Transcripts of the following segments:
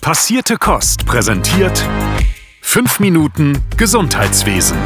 Passierte Kost präsentiert 5 Minuten Gesundheitswesen.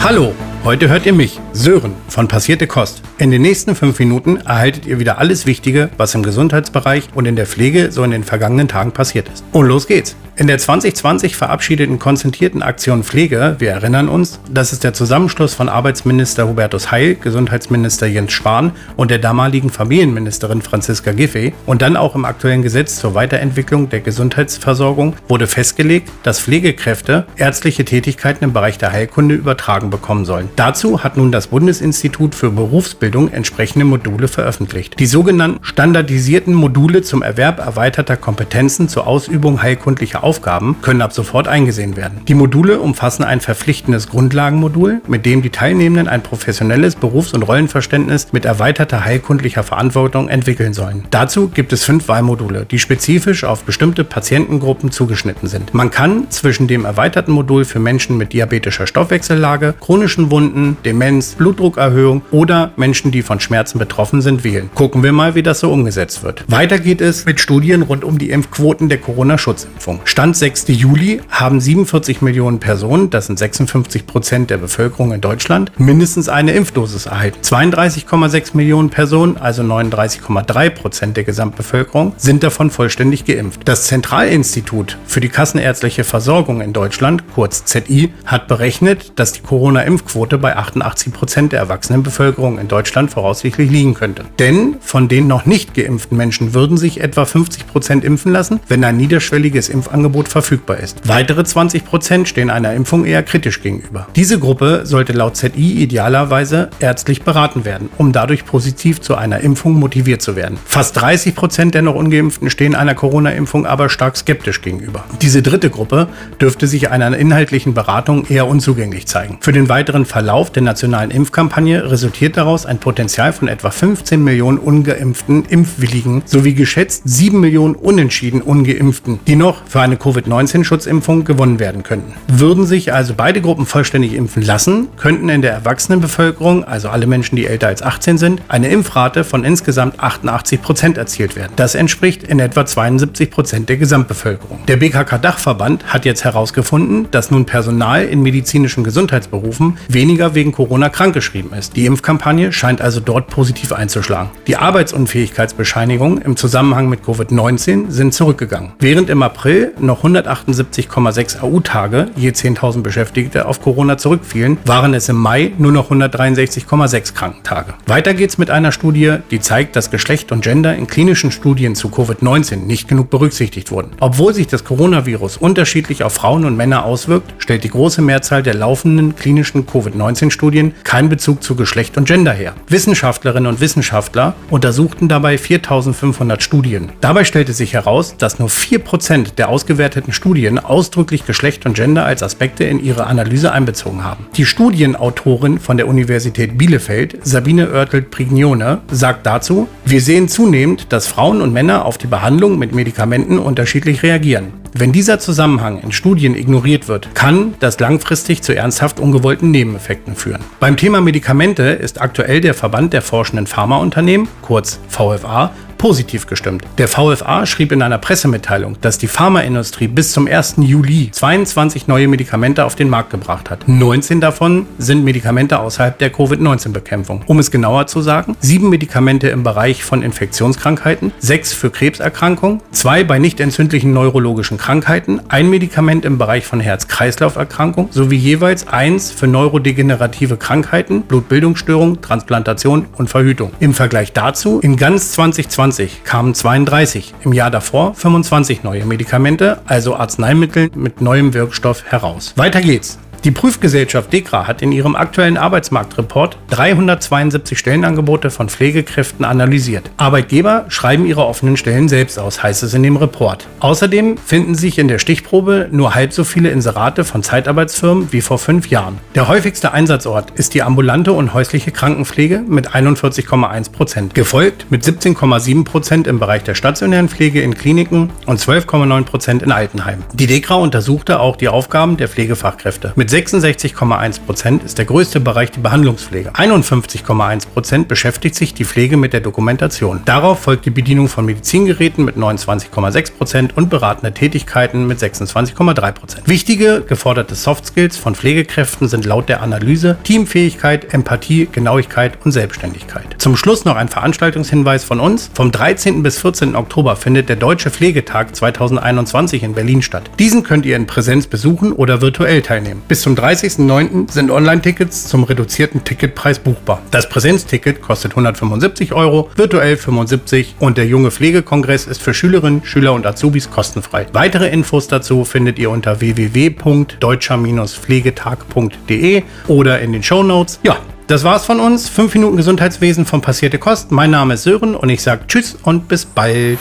Hallo, heute hört ihr mich, Sören von Passierte Kost. In den nächsten fünf Minuten erhaltet ihr wieder alles Wichtige, was im Gesundheitsbereich und in der Pflege so in den vergangenen Tagen passiert ist. Und los geht's! In der 2020 verabschiedeten konzentrierten Aktion Pflege, wir erinnern uns, das ist der Zusammenschluss von Arbeitsminister Hubertus Heil, Gesundheitsminister Jens Spahn und der damaligen Familienministerin Franziska Giffey und dann auch im aktuellen Gesetz zur Weiterentwicklung der Gesundheitsversorgung wurde festgelegt, dass Pflegekräfte ärztliche Tätigkeiten im Bereich der Heilkunde übertragen bekommen sollen. Dazu hat nun das Bundesinstitut für Berufsbildung entsprechende Module veröffentlicht. Die sogenannten standardisierten Module zum Erwerb erweiterter Kompetenzen zur Ausübung heilkundlicher Aufgaben können ab sofort eingesehen werden. Die Module umfassen ein verpflichtendes Grundlagenmodul, mit dem die Teilnehmenden ein professionelles Berufs- und Rollenverständnis mit erweiterter heilkundlicher Verantwortung entwickeln sollen. Dazu gibt es fünf Wahlmodule, die spezifisch auf bestimmte Patientengruppen zugeschnitten sind. Man kann zwischen dem erweiterten Modul für Menschen mit diabetischer Stoffwechsellage, chronischen Wunden, Demenz, Blutdruckerhöhung oder Menschen, die von Schmerzen betroffen sind, wählen. Gucken wir mal, wie das so umgesetzt wird. Weiter geht es mit Studien rund um die Impfquoten der Corona-Schutzimpfung. Stand 6. Juli haben 47 Millionen Personen, das sind 56 Prozent der Bevölkerung in Deutschland, mindestens eine Impfdosis erhalten. 32,6 Millionen Personen, also 39,3 Prozent der Gesamtbevölkerung, sind davon vollständig geimpft. Das Zentralinstitut für die kassenärztliche Versorgung in Deutschland, kurz ZI, hat berechnet, dass die Corona-Impfquote bei 88 Prozent der erwachsenen Bevölkerung in Deutschland voraussichtlich liegen könnte. Denn von den noch nicht geimpften Menschen würden sich etwa 50 Prozent impfen lassen, wenn ein niederschwelliges Impfangebot Angebot verfügbar ist. Weitere 20 Prozent stehen einer Impfung eher kritisch gegenüber. Diese Gruppe sollte laut ZI idealerweise ärztlich beraten werden, um dadurch positiv zu einer Impfung motiviert zu werden. Fast 30 Prozent der noch ungeimpften stehen einer Corona-Impfung aber stark skeptisch gegenüber. Diese dritte Gruppe dürfte sich einer inhaltlichen Beratung eher unzugänglich zeigen. Für den weiteren Verlauf der nationalen Impfkampagne resultiert daraus ein Potenzial von etwa 15 Millionen ungeimpften Impfwilligen sowie geschätzt 7 Millionen unentschieden ungeimpften, die noch für eine eine Covid-19-Schutzimpfung gewonnen werden könnten. Würden sich also beide Gruppen vollständig impfen lassen, könnten in der Erwachsenenbevölkerung, also alle Menschen, die älter als 18 sind, eine Impfrate von insgesamt 88 Prozent erzielt werden. Das entspricht in etwa 72 Prozent der Gesamtbevölkerung. Der BKK-Dachverband hat jetzt herausgefunden, dass nun Personal in medizinischen Gesundheitsberufen weniger wegen Corona krankgeschrieben ist. Die Impfkampagne scheint also dort positiv einzuschlagen. Die Arbeitsunfähigkeitsbescheinigungen im Zusammenhang mit Covid-19 sind zurückgegangen. Während im April noch 178,6 AU-Tage je 10.000 Beschäftigte auf Corona zurückfielen, waren es im Mai nur noch 163,6 Krankentage. Weiter geht's mit einer Studie, die zeigt, dass Geschlecht und Gender in klinischen Studien zu Covid-19 nicht genug berücksichtigt wurden. Obwohl sich das Coronavirus unterschiedlich auf Frauen und Männer auswirkt, stellt die große Mehrzahl der laufenden klinischen Covid-19-Studien keinen Bezug zu Geschlecht und Gender her. Wissenschaftlerinnen und Wissenschaftler untersuchten dabei 4500 Studien. Dabei stellte sich heraus, dass nur 4% der ausgewerteten Studien ausdrücklich Geschlecht und Gender als Aspekte in ihre Analyse einbezogen haben. Die Studienautorin von der Universität Bielefeld, Sabine Oertelt-Prignone, sagt dazu, wir sehen zunehmend, dass Frauen und Männer auf die Behandlung mit Medikamenten unterschiedlich reagieren. Wenn dieser Zusammenhang in Studien ignoriert wird, kann das langfristig zu ernsthaft ungewollten Nebeneffekten führen. Beim Thema Medikamente ist aktuell der Verband der forschenden Pharmaunternehmen, kurz VFA, positiv gestimmt. Der VFA schrieb in einer Pressemitteilung, dass die Pharmaindustrie bis zum 1. Juli 22 neue Medikamente auf den Markt gebracht hat. 19 davon sind Medikamente außerhalb der Covid-19-Bekämpfung. Um es genauer zu sagen, sieben Medikamente im Bereich von Infektionskrankheiten, sechs für Krebserkrankungen, zwei bei nicht entzündlichen neurologischen Krankheiten, ein Medikament im Bereich von Herz-Kreislauf-Erkrankungen sowie jeweils eins für neurodegenerative Krankheiten, Blutbildungsstörungen, Transplantation und Verhütung. Im Vergleich dazu in ganz 2020 2020 kamen 32, im Jahr davor 25 neue Medikamente, also Arzneimittel mit neuem Wirkstoff heraus. Weiter geht's. Die Prüfgesellschaft DEKRA hat in ihrem aktuellen Arbeitsmarktreport 372 Stellenangebote von Pflegekräften analysiert. Arbeitgeber schreiben ihre offenen Stellen selbst aus, heißt es in dem Report. Außerdem finden sich in der Stichprobe nur halb so viele Inserate von Zeitarbeitsfirmen wie vor fünf Jahren. Der häufigste Einsatzort ist die ambulante und häusliche Krankenpflege mit 41,1 Prozent, gefolgt mit 17,7 Prozent im Bereich der stationären Pflege in Kliniken und 12,9 Prozent in Altenheimen. Die DEKRA untersuchte auch die Aufgaben der Pflegefachkräfte. Mit 66,1 Prozent ist der größte Bereich die Behandlungspflege. 51,1 Prozent beschäftigt sich die Pflege mit der Dokumentation. Darauf folgt die Bedienung von Medizingeräten mit 29,6 Prozent und beratende Tätigkeiten mit 26,3 Prozent. Wichtige geforderte Soft Skills von Pflegekräften sind laut der Analyse Teamfähigkeit, Empathie, Genauigkeit und Selbstständigkeit. Zum Schluss noch ein Veranstaltungshinweis von uns. Vom 13. bis 14. Oktober findet der Deutsche Pflegetag 2021 in Berlin statt. Diesen könnt ihr in Präsenz besuchen oder virtuell teilnehmen. Zum 30.09. sind Online-Tickets zum reduzierten Ticketpreis buchbar. Das Präsenzticket kostet 175 Euro, virtuell 75 und der junge Pflegekongress ist für Schülerinnen, Schüler und Azubis kostenfrei. Weitere Infos dazu findet ihr unter www.deutscher-pflegetag.de oder in den Show Notes. Ja, das war's von uns. 5 Minuten Gesundheitswesen von Passierte Kost. Mein Name ist Sören und ich sage Tschüss und bis bald.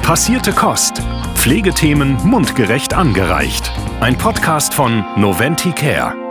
Passierte Kost. Pflegethemen mundgerecht angereicht. Ein Podcast von Noventi Care.